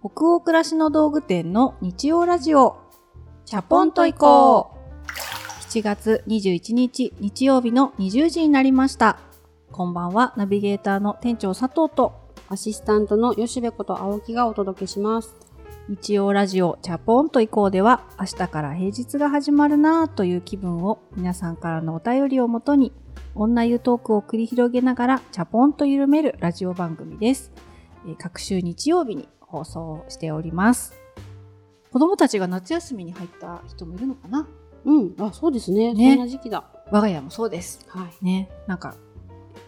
北欧暮らしの道具店の日曜ラジオチャポンと行こう7月21日日曜日の20時になりましたこんばんはナビゲーターの店長佐藤とアシスタントの吉部こと青木がお届けします。日曜ラジオチャポンと行こうでは明日から平日が始まるなぁという気分を皆さんからのお便りをもとに女湯トークを繰り広げながらチャポンと緩めるラジオ番組です。えー各週日曜日に放送しております。子供たちが夏休みに入った人もいるのかな？うん、あ、そうですね。ねそんな時期だ。我が家もそうです。はい。ね。なんか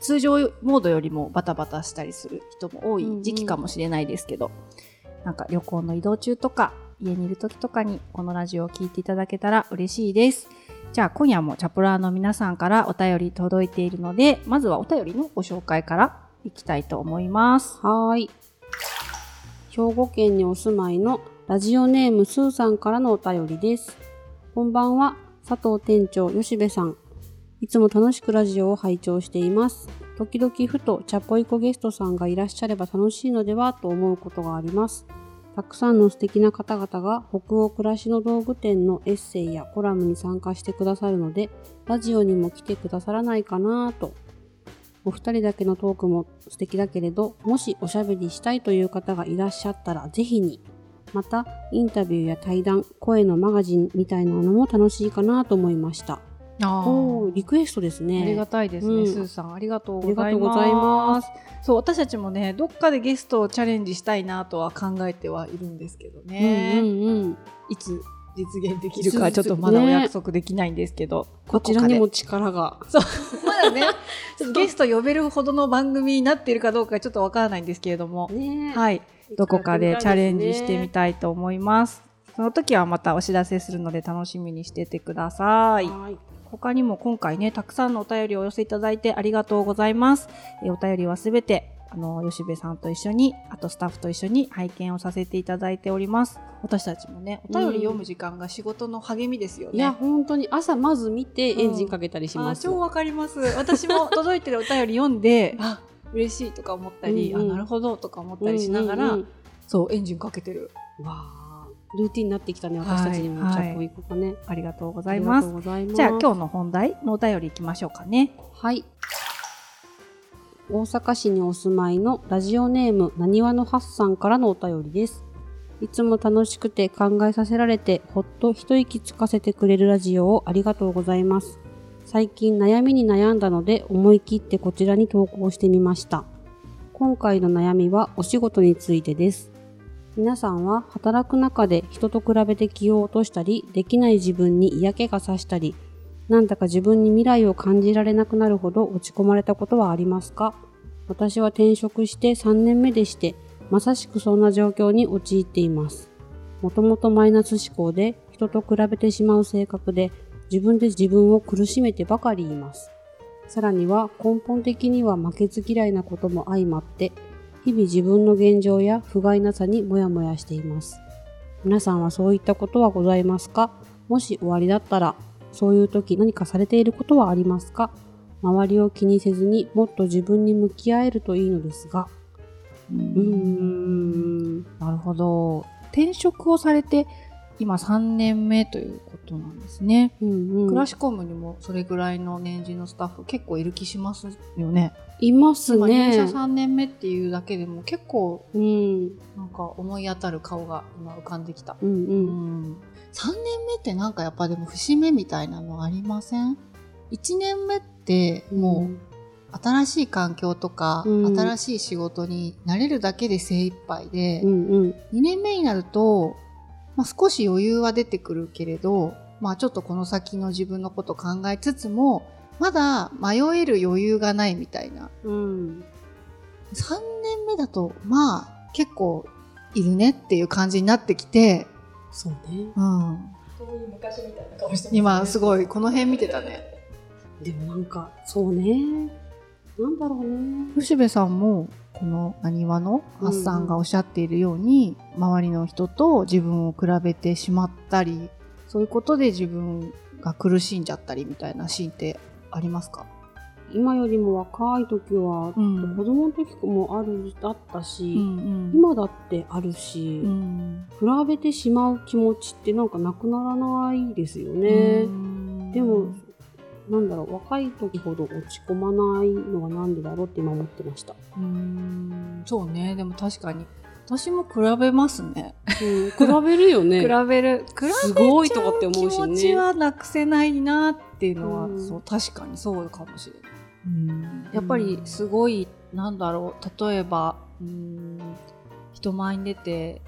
通常モードよりもバタバタしたりする人も多い時期かもしれないですけど、なんか旅行の移動中とか家にいる時とかにこのラジオを聞いていただけたら嬉しいです。じゃあ今夜もチャプラーの皆さんからお便り届いているので、まずはお便りのご紹介からいきたいと思います。はーい。兵庫県にお住まいのラジオネームスーさんからのお便りです。こんばんは、佐藤店長、吉部さん。いつも楽しくラジオを拝聴しています。時々ふとチャポイコゲストさんがいらっしゃれば楽しいのではと思うことがあります。たくさんの素敵な方々が北欧暮らしの道具店のエッセイやコラムに参加してくださるので、ラジオにも来てくださらないかなぁとお二人だけのトークも素敵だけれど、もしおしゃべりしたいという方がいらっしゃったらぜひに。また、インタビューや対談、声のマガジンみたいなのも楽しいかなと思いました。あおーリクエストですね。ありがたいですね、うんスーさんありがとうございがとうございます。そう私たちもねどっかでゲストをチャレンジしたいなとは考えてはいるんですけどね、うんうんうん。いつ実現できるかちょっとまだお約束できないんですけど、こちらにも力が。そう。まだねゲスト呼べるほどの番組になっているかどうかちょっとわからないんですけれども、ねはい。どこかでチャレンジしてみたたいと思います。その時はまたお知らせするので楽しみにしててください。はい。他にも今回ねたくさんのお便りをお寄せいただいてありがとうございます、えーお便りはすべてあの吉部さんと一緒にあとスタッフと一緒に拝見をさせていただいております。私たちもねお便り読む時間が仕事の励みですよね、いや、本当に朝まず見てエンジンかけたりします。超わかります。私も 届いてるお便り読んであ嬉しいとか思ったり、うんうん。あなるほどとか思ったりしながら、うんうんそうエンジンかけてる。うんわあ、ルーティンになってきたね、私たちにも。はいチャポイコがね。ありがとうごございます。ございます。じゃあ今日の本題のお便りいきましょうかね。はい。大阪市にお住まいのラジオネームなにわのはっさんからのお便りです。いつも楽しくて考えさせられてほっと一息つかせてくれるラジオをありがとうございます。最近悩みに悩んだので思い切ってこちらに投稿してみました。今回の悩みはお仕事についてです。皆さんは働く中で人と比べて気を落としたり、できない自分に嫌気がさしたり、なんだか自分に未来を感じられなくなるほど落ち込まれたことはありますか？私は転職して3年目でして、まさしくそんな状況に陥っています。もともとマイナス思考で人と比べてしまう性格で自分で自分を苦しめてばかりいます。さらには根本的には負けず嫌いなことも相まって、日々自分の現状や不甲斐なさにもやもやしています。皆さんはそういったことはございますか？もし終わりだったら、そういう時何かされていることはありますか？周りを気にせずにもっと自分に向き合えるといいのですが。うーん。なるほど転職をされて今3年目ということなんですね、うんうんクラシコムにもそれぐらいの年次のスタッフ結構いる気しますよねいます今入社ね。3年目っていうだけでも結構うん。なんか思い当たる顔が今浮かんできた、うんううん。ん、3年目ってなんかやっぱでも節目みたいなのありません？1年目ってもう新しい環境とか、うん新しい仕事に慣れるだけで精一杯で、うんうん。2年目になると、まあ、少し余裕は出てくるけれど、まあ、ちょっとこの先の自分のこと考えつつもまだ迷える余裕がないみたいなうん。3年目だとまあ結構いるねっていう感じになってきて、そうね。うん、昔みたいな顔してますね今すごいこの辺見てたねでもなんか、そうね。なんだろうね。吉部さんもこのなにわのハッサンがおっしゃっているように、周りの人と自分を比べてしまったりそういうことで自分が苦しんじゃったりみたいなシーンってありますか？今よりも若い時は、うん。子供の時もあるだったし、うん今だってあるし、うん。比べてしまう気持ちってなんかなくならないですよね。うん。でも、なんだろう、若い時ほど落ち込まないのがなんでだろうって今思ってました。うん。そうね。でも確かに私も比べますね。うん、比べるよね。比べる。比べすごいとかって思うし気持ね。ちはなくせないなっていうのは、うん。そう確かにそうかもしれない、やっぱりすごいなんだろう例えばうん人前に出て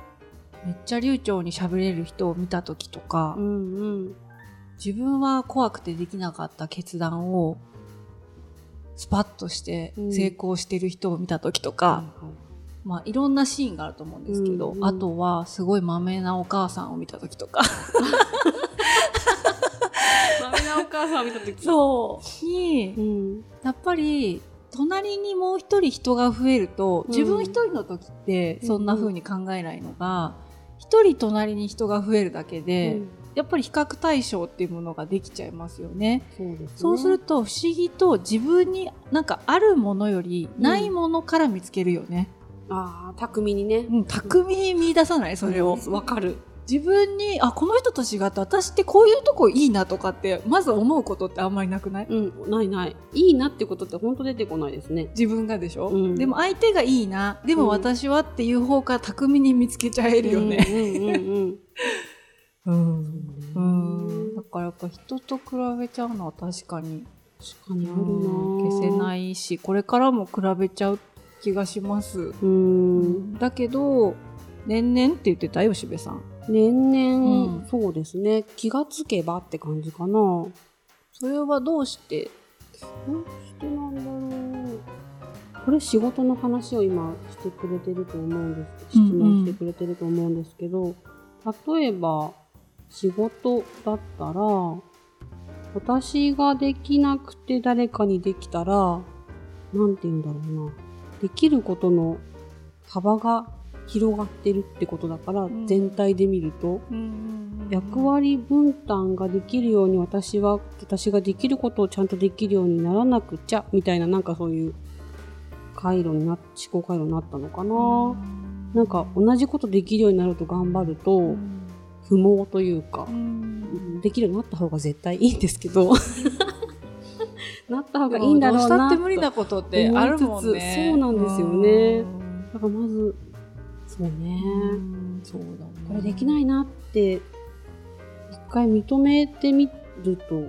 めっちゃ流暢に喋れる人を見た時とか、うんうん。自分は怖くてできなかった決断をスパッとしてうん。成功してる人を見た時とか、まあいろんなシーンがあると思うんですけど、うんうん。あとはすごいまめなお母さんを見た時とか 母さん見た時そうにうん。やっぱり隣にもう一人人が増えるとうん自分一人の時ってうんそんな風に考えないのが一人隣に人が増えるだけで、うんやっぱり比較対象っていうものができちゃいますよね。そうですね。そうすると不思議と自分になんかあるものよりないものから見つけるよね。ああ、巧みにね。うん、巧みに見出さない？それを。わかる。自分に、あ、この人と違って私ってこういうとこいいなとかって、まず思うことってあんまりなくない？うん、ないない。いいなってことって本当出てこないですね。自分がでしょ、うんでも相手がいいな、でも私はっていう方から巧みに見つけちゃえるよね。うんうんうんうん。う。うん ん。だからやっぱ人と比べちゃうのは確かに、確かにあるなうん消せい。ないし、これからも比べちゃう気がします。うん。だけど、年々って言ってたよ、しべさん。年々、うんそうですね。気がつけばって感じかな。それはどうしてどうしてなんだろう。これ仕事の話を今してくれてると思うんです。質問してくれてると思うんですけど、例えば仕事だったら、私ができなくて誰かにできたら、なんて言うんだろうな。できることの幅が広がってるってことだから、ん。全体で見ると。役割分担ができるように私は私ができることをちゃんとできるようにならなくちゃみたいななんかそういう回路にな思考回路になったのかな、なんか同じことできるようになると頑張ると不毛というか、できるようになった方が絶対いいんですけど なった方がいいんだろうなって無理なことってあるもんね。そうなんですよね。だからまずそうね、うん。そうだね。これできないなって一回認めてみると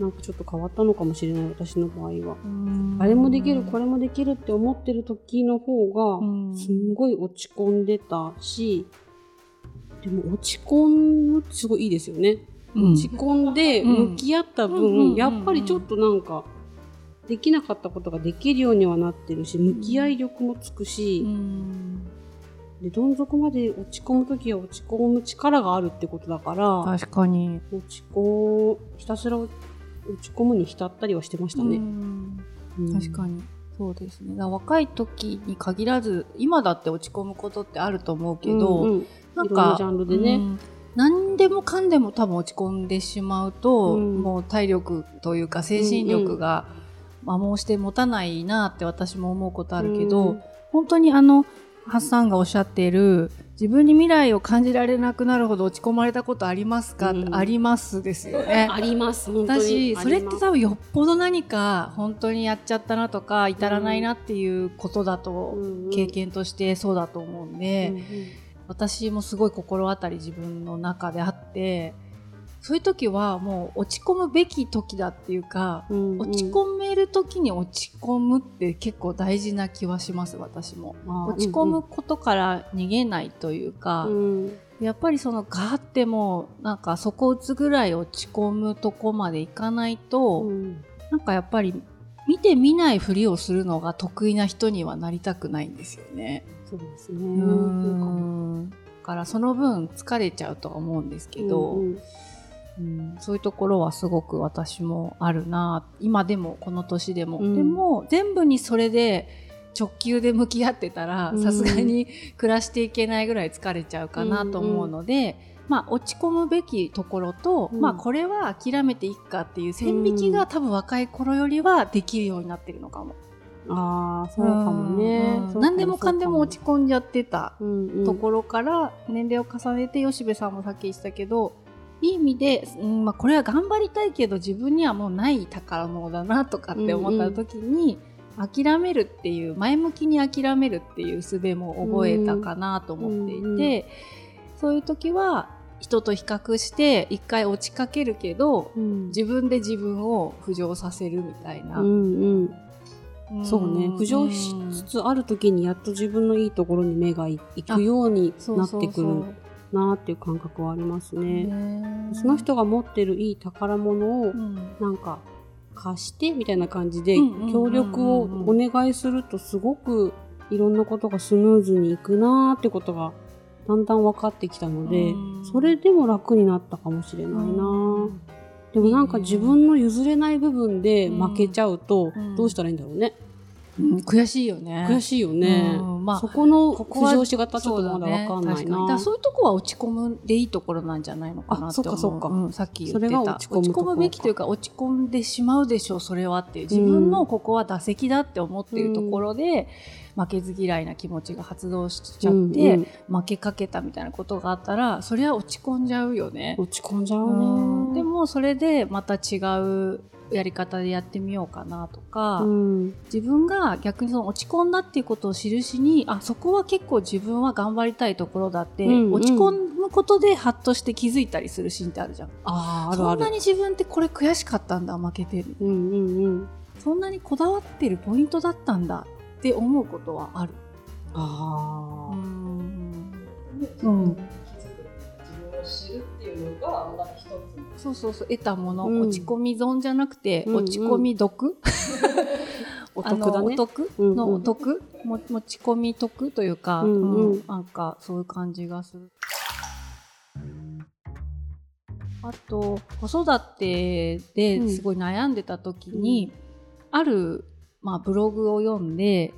なんかちょっと変わったのかもしれない私の場合は、うん。あれもできるこれもできるって思ってる時の方がうん。すんごい落ち込んでたしでも落ち込むってすごいいいですよね、うん。落ち込んでうん。向き合った分、うんやっぱりちょっとなんかできなかったことができるようにはなってるし向き合い力もつくし、うんでどん底まで落ち込む時は落ち込む力があるってことだから確かに。落ち込ひたすら落ち込むに浸ったりはしてましたね。うんうん確かに。そうですね。若い時に限らず、今だって落ち込むことってあると思うけど、うんうんなんかジャンルでねうん何でもかんでも多分落ち込んでしまうと、うんもう体力というか精神力が摩耗して持たないなって私も思うことあるけど、うん本当にあのハッサンがおっしゃっている自分に未来を感じられなくなるほど落ち込まれたことありますか、うん。ありますですよね。あります本当に。私それって多分よっぽど何か本当にやっちゃったなとか至らないなっていうことだと、うん。経験としてそうだと思うんで、うんうん。私もすごい心当たり自分の中であってそういう時はもう落ち込むべき時だっていうか、うんうん。落ち込める時に落ち込むって結構大事な気はします私も。落ち込むことから逃げないというか、うん。やっぱりそのガーってもうなんか底打つぐらい落ち込むとこまでいかないと、うん。なんかやっぱり見て見ないふりをするのが得意な人にはなりたくないんですよね。そうですね。うーん。だからその分疲れちゃうとは思うんですけど、うんうんうんそういうところはすごく私もあるな。今でもこの年でも、うん。でも全部にそれで直球で向き合ってたらうん。さすがに暮らしていけないぐらい疲れちゃうかなと思うので、まあ、落ち込むべきところと、うん。まあ、これは諦めていくかっていう線引きが、多分若い頃よりはできるようになってるのかも。ああそうかもね。うん。何でもかんでも落ち込んじゃってた込ところから年齢を重ねて吉部さんもさっき言ってたけどいい意味で、うんまあ、これは頑張りたいけど自分にはもうない宝物だなとかって思った時に、諦めるっていう前向きに諦めるっていう術も覚えたかなと思っていて、うんうんそういう時は人と比較して一回落ちかけるけどうん。自分で自分を浮上させるみたいな。うんうん。ん。そうね。浮上しつつある時にやっと自分のいいところに目がいいくようになってくるなっていう感覚はありますね。ね。その人が持ってるいい宝物をうん。なんか貸してみたいな感じで協力をお願いするとすごくいろんなことがスムーズにいくなーってことがだんだん分かってきたのでうん。それでも楽になったかもしれないなー。でもなんか自分の譲れない部分で負けちゃうとうん。どうしたらいいんだろうねうん悔しいよね。悔しいよね。うんまあそこのここは浮上し方ちょっとまだ分かんな。いそうだね。だそういうとこは落ち込むでいいところなんじゃないのかなって思う。あそっかそっか。うんさっき言ってた。それが落ち込むべきというか落ち込んでしまうでしょう。それはっていう自分のここは打席だって思っているところで、負けず嫌いな気持ちが発動しちゃって、うん負けかけたみたいなことがあったらそれは落ち込んじゃうよね。落ち込んじゃううん。ねでもそれでまた違うやり方でやってみようかなとか、うん。自分が逆にその落ち込んだっていうことを印にあそこは結構自分は頑張りたいところだって、うんうん。落ち込むことでハッとして気づいたりするシーンってあるじゃん。あーあるある。そんなに自分ってこれ悔しかったんだ負けてる。うんうんうん。そんなにこだわってるポイントだったんだって思うことはある。あー。ん。自分に気づく。自分を知るっていうのがまた一つのそうそうそう得たもの、うん。落ち込み損じゃなくて、うんうん。落ち込み毒 お得だね。お得？うんうん。のお得、も持ち込み得というか、うんうん。うんなんかそういう感じがする。あと子育てですごい悩んでた時に、ある、まあ、ブログを読んで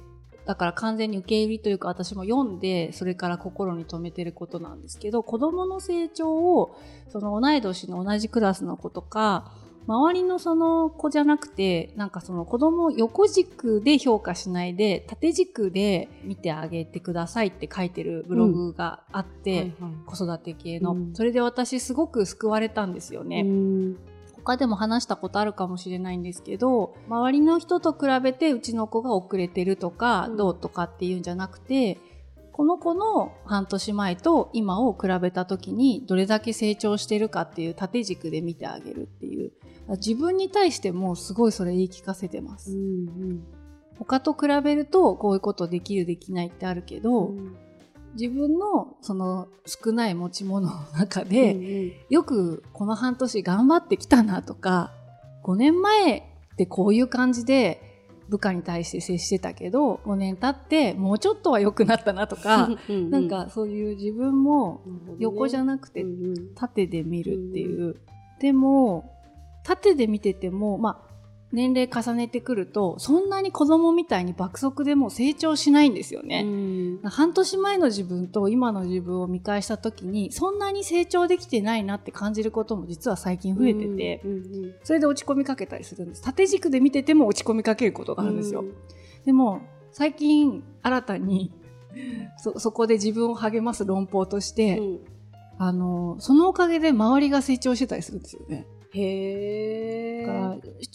だから完全に受け入れというか私も読んでそれから心に留めてることなんですけど子どもの成長をその同い年の同じクラスの子とか周りのその子じゃなくてなんかその子供を横軸で評価しないで縦軸で見てあげてくださいって書いてるブログがあって、子育て系の、うん。それで私すごく救われたんですよね。うん他でも話したことあるかもしれないんですけど周りの人と比べてうちの子が遅れてるとか、うん。どうとかっていうんじゃなくてこの子の半年前と今を比べた時にどれだけ成長してるかっていう縦軸で見てあげるっていう。自分に対してもすごいそれ言い聞かせてます、うん。他と比べるとこういうことできるできないってあるけど、うん自分のその少ない持ち物の中うんで、うん。よくこの半年頑張ってきたなとか5年前ってこういう感じで部下に対して接してたけど5年経ってもうちょっとは良くなったなとか、ううなんかそういう自分も横じゃなくてうんうん。縦で見るっていう、でも縦で見ててもまあ年齢重ねてくるとそんなに子供みたいに爆速でもう成長しないんですよね。うん。半年前の自分と今の自分を見返した時にそんなに成長できてないなって感じることも実は最近増えてて、それで落ち込みかけたりするんです。縦軸で見てても落ち込みかけることがあるんですよ、でも最近新たにそそこで自分を励ます論法として、うん。あのそのおかげで周りが成長してたりするんですよねへえ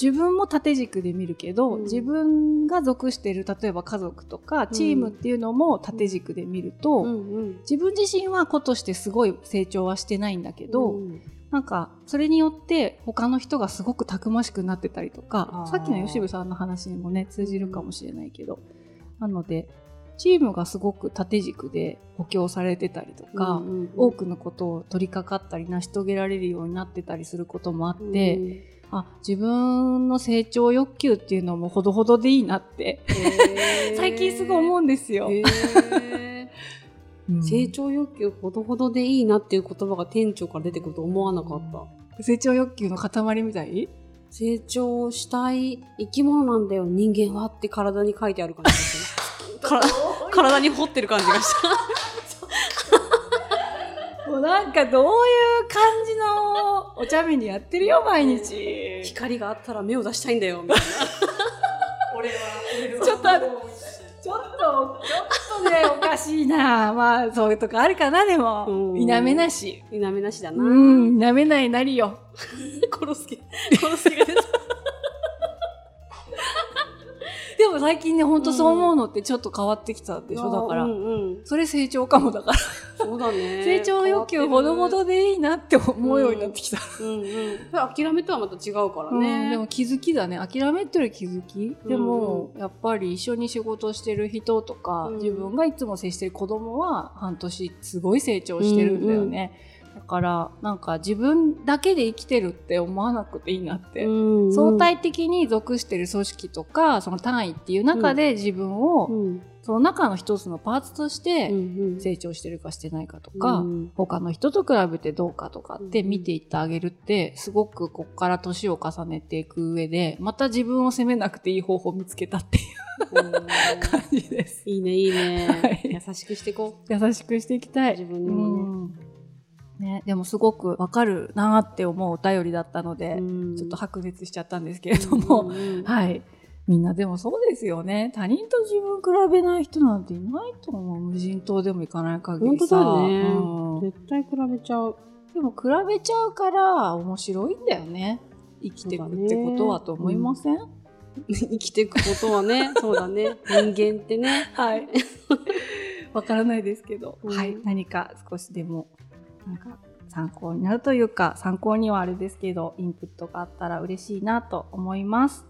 自分も縦軸で見るけど、うん。自分が属している例えば家族とかチームっていうのも縦軸で見ると、うんうん。自分自身は子としてすごい成長はしてないんだけど、うんなんかそれによって他の人がすごくたくましくなってたりとかさっきの吉部さんの話にもね通じるかもしれないけどなのでチームがすごく縦軸で補強されてたりとか、うんうんうん。多くのことを取り掛かったり成し遂げられるようになってたりすることもあって、うんあ自分の成長欲求っていうのもほどほどでいいなってへー。最近すごい思うんですよ。へー。成長欲求ほどほどでいいなっていう言葉が店長から出てくると思わなかった。成長欲求の塊みたい？成長したい生き物なんだよ人間はって体に書いてある感じがするから体に掘ってる感じがした もうななんかどういう感じのお茶目にやってるよ、毎日。光があったら目を出したいんだよ、みたいな。俺は。ちょっとちょっと、ちょっとね、おかしいな。まあ、そういうとこあるかな、でも。うん否めなし。否めなしだな。うん、否めないなりよ。コロスケ、コロスケが出た。でも最近ね、ほんとそう思うのってちょっと変わってきたでしょ、だから。それ成長かもだから。そうだね。成長欲求ほどほどでいいなって思うようになってきた。うんうん。諦めとはまた違うからうん、ね。でも気づきだね諦めてる気づき、でもやっぱり一緒に仕事してる人とか、うん自分がいつも接してる子供は半年すごい成長してるんだよね、だからなんか自分だけで生きてるって思わなくていいなって、うん。うん相対的に属してる組織とかその単位っていう中で自分を、うん。その中の一つのパーツとしてうん成長してるかしてないかとか、うん他の人と比べてどうかとかって見ていってあげるって、すごくこっから年を重ねていく上で、また自分を責めなくていい方法を見つけたっていううん。感じです。いいね、いいね。はい。優しくしていこ優しくしていきたい。自分にうんね、でもすごくわかるなって思うお便りだったので、う。ちょっと白熱しちゃったんですけれども、うんうんうんはい。みんなでもそうですよね。他人と自分比べない人なんていないと思う。無人島でも行かない限本当りさ。だねうん。絶対比べちゃう。でも比べちゃうから面白いんだよね。生きていくってことはと思いません、生きていくことはね、そうだね。人間ってね。はい。わからないですけど、うんはい。何か少しでも、なんか参考になるというか、参考にはあれですけど、インプットがあったら嬉しいなと思います。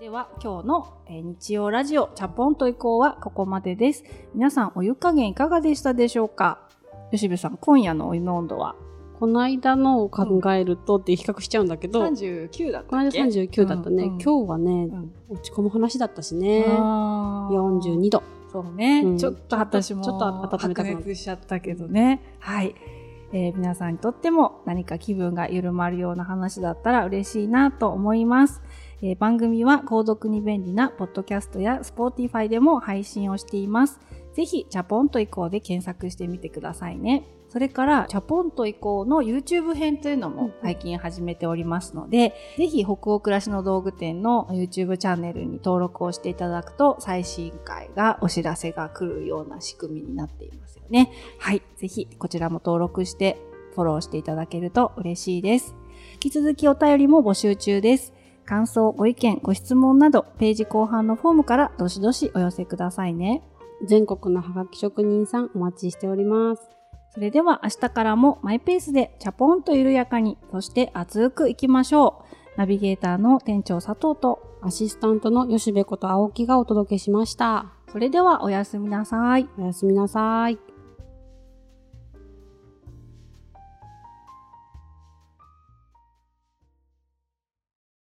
では今日の、えー日曜ラジオチャポンと以降はここまでです。皆さんお湯加減いかがでしたでしょうか？吉部さん、今夜のお湯の温度は？この間のを考えるとって比較しちゃうんだけど、39だったこの間39だったね。うんうん今日はね、うん落ち込む話だったしね。あー42度。そうね、うんちょっと私もちょっと白る熱しちゃったけどね。はい。えー皆さんにとっても何か気分が緩まるような話だったら嬉しいなと思います。えー番組は購読に便利なポッドキャストや Spotify でも配信をしています。ぜひ、チャポンと以降で検索してみてくださいね。それから、チャポンと以降の YouTube 編というのも最近始めておりますので、ぜひ、北欧暮らしの道具店の YouTube チャンネルに登録をしていただくと、最新回がお知らせが来るような仕組みになっていますよね。はい。ぜひ、こちらも登録して、フォローしていただけると嬉しいです。引き続きお便りも募集中です。感想、ご意見、ご質問など、ページ後半のフォームからどしどしお寄せくださいね。全国のハガキ職人さんお待ちしております。それでは明日からもマイペースでチャポンと緩やかに、そして熱くいきましょう。ナビゲーターの店長佐藤と、アシスタントの吉部こと青木がお届けしました。それではおやすみなさい。おやすみなさい。